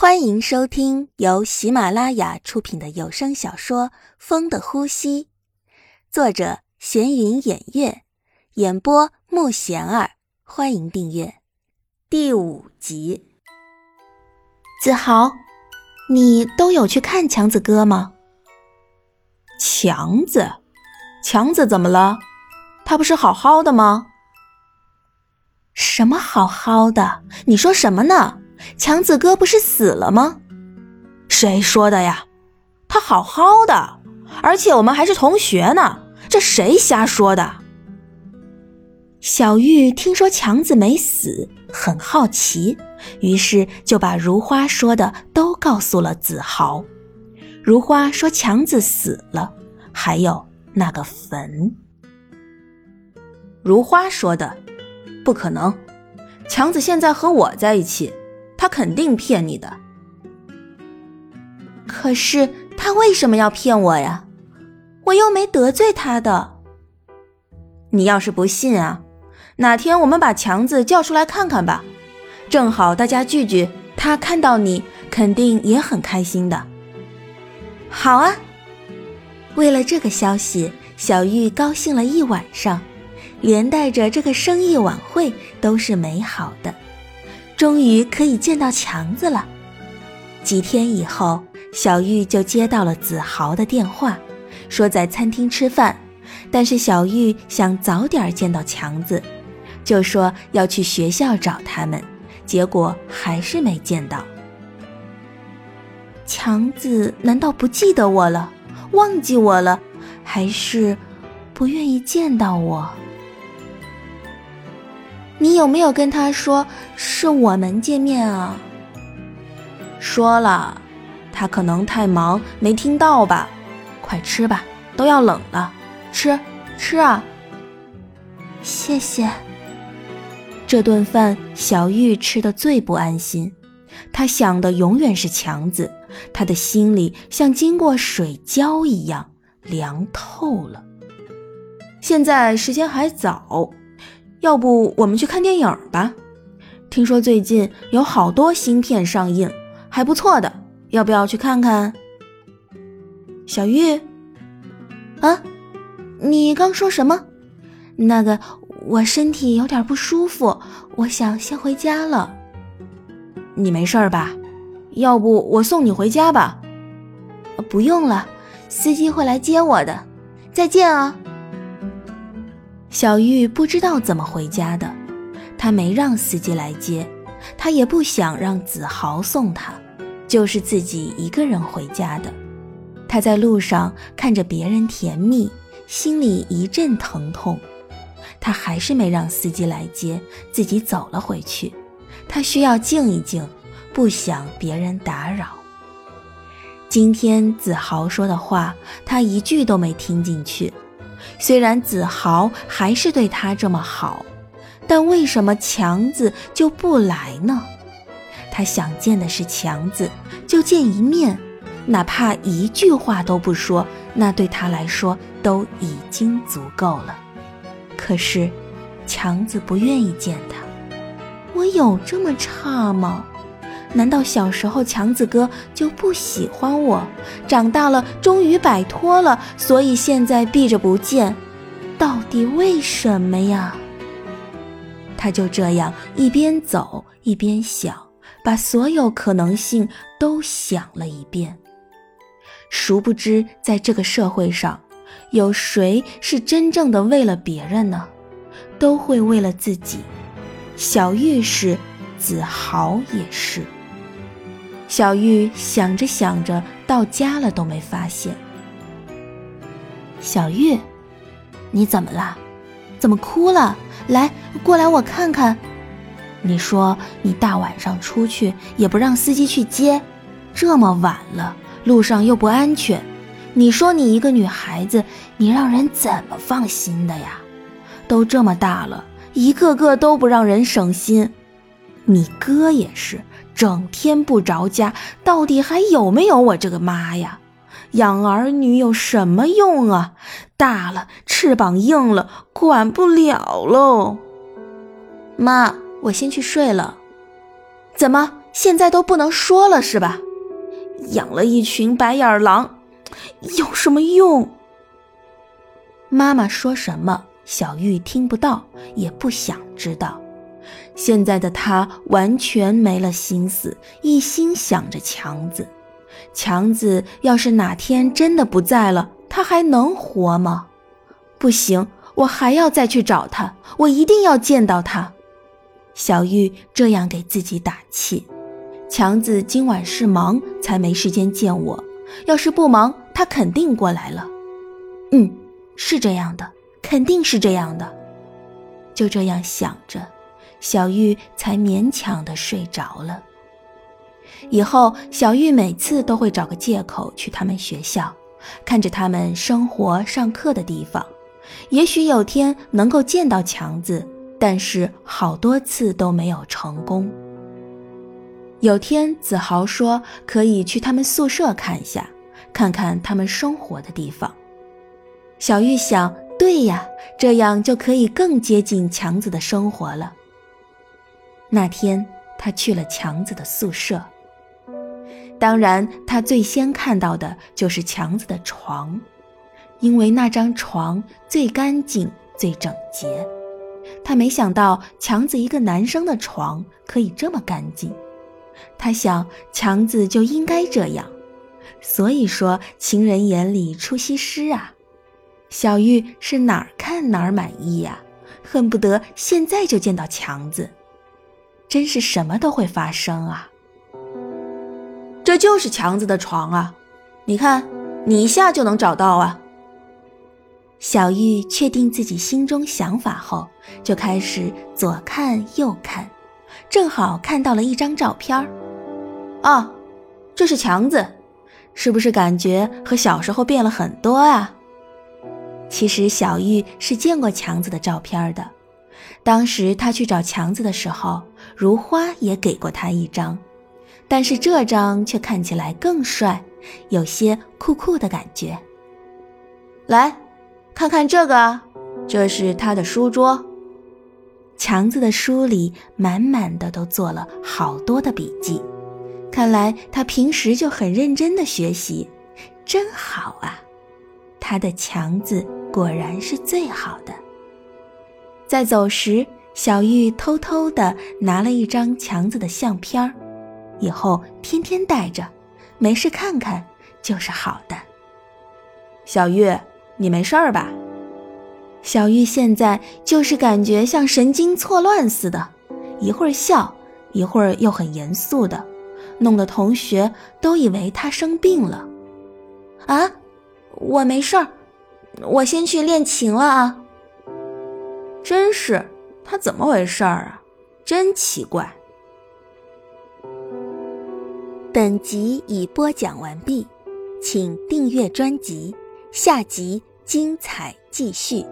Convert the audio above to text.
欢迎收听由喜马拉雅出品的有声小说《风的呼吸》，作者闲云掩月，演播木贤儿。欢迎订阅第五集。子豪，你都有去看强子哥吗？强子，强子怎么了？他不是好好的吗？什么好好的？你说什么呢？强子哥不是死了吗？谁说的呀？他好好的，而且我们还是同学呢。这谁瞎说的？小玉听说强子没死，很好奇，于是就把如花说的都告诉了子豪。如花说强子死了，还有那个坟。如花说的，不可能。强子现在和我在一起。他肯定骗你的，可是他为什么要骗我呀？我又没得罪他的。你要是不信啊，哪天我们把强子叫出来看看吧，正好大家聚聚，他看到你肯定也很开心的。好啊，为了这个消息，小玉高兴了一晚上，连带着这个生意晚会都是美好的。终于可以见到强子了。几天以后，小玉就接到了子豪的电话，说在餐厅吃饭，但是小玉想早点见到强子，就说要去学校找他们，结果还是没见到。强子难道不记得我了，忘记我了，还是不愿意见到我？你有没有跟他说是我们见面啊？说了，他可能太忙没听到吧。快吃吧，都要冷了，吃吃啊！谢谢。这顿饭小玉吃的最不安心，她想的永远是强子，她的心里像经过水浇一样凉透了。现在时间还早。要不我们去看电影吧？听说最近有好多新片上映，还不错的，要不要去看看？小玉，啊，你刚说什么？那个，我身体有点不舒服，我想先回家了。你没事吧？要不我送你回家吧？不用了，司机会来接我的。再见啊。小玉不知道怎么回家的，她没让司机来接，她也不想让子豪送她，就是自己一个人回家的。她在路上看着别人甜蜜，心里一阵疼痛。她还是没让司机来接，自己走了回去。她需要静一静，不想别人打扰。今天子豪说的话，她一句都没听进去。虽然子豪还是对他这么好，但为什么强子就不来呢？他想见的是强子，就见一面，哪怕一句话都不说，那对他来说都已经足够了。可是，强子不愿意见他。我有这么差吗？难道小时候强子哥就不喜欢我？长大了终于摆脱了，所以现在避着不见，到底为什么呀？他就这样一边走一边想，把所有可能性都想了一遍。殊不知，在这个社会上，有谁是真正的为了别人呢？都会为了自己。小玉是，子豪也是。小玉想着想着，到家了都没发现。小玉，你怎么了？怎么哭了？来，过来我看看。你说你大晚上出去也不让司机去接，这么晚了，路上又不安全。你说你一个女孩子，你让人怎么放心的呀？都这么大了，一个个都不让人省心。你哥也是。整天不着家，到底还有没有我这个妈呀？养儿女有什么用啊？大了翅膀硬了，管不了喽。妈，我先去睡了。怎么现在都不能说了是吧？养了一群白眼狼，有什么用？妈妈说什么，小玉听不到，也不想知道。现在的他完全没了心思，一心想着强子。强子要是哪天真的不在了，他还能活吗？不行，我还要再去找他，我一定要见到他。小玉这样给自己打气。强子今晚是忙才没时间见我，要是不忙，他肯定过来了。嗯，是这样的，肯定是这样的。就这样想着。小玉才勉强的睡着了。以后，小玉每次都会找个借口去他们学校，看着他们生活、上课的地方。也许有天能够见到强子，但是好多次都没有成功。有天，子豪说可以去他们宿舍看一下，看看他们生活的地方。小玉想，对呀，这样就可以更接近强子的生活了。那天，他去了强子的宿舍。当然，他最先看到的就是强子的床，因为那张床最干净、最整洁。他没想到强子一个男生的床可以这么干净。他想，强子就应该这样。所以说，情人眼里出西施啊！小玉是哪儿看哪儿满意呀，恨不得现在就见到强子。真是什么都会发生啊！这就是强子的床啊，你看，你一下就能找到啊。小玉确定自己心中想法后，就开始左看右看，正好看到了一张照片儿。啊，这是强子，是不是感觉和小时候变了很多啊？其实小玉是见过强子的照片的。当时他去找强子的时候，如花也给过他一张，但是这张却看起来更帅，有些酷酷的感觉。来，看看这个，这是他的书桌。强子的书里满满的都做了好多的笔记，看来他平时就很认真的学习，真好啊！他的强子果然是最好的。在走时，小玉偷偷的拿了一张强子的相片儿，以后天天带着，没事看看就是好的。小玉，你没事儿吧？小玉现在就是感觉像神经错乱似的，一会儿笑，一会儿又很严肃的，弄得同学都以为她生病了。啊，我没事儿，我先去练琴了啊。真是，他怎么回事儿啊？真奇怪。本集已播讲完毕，请订阅专辑，下集精彩继续。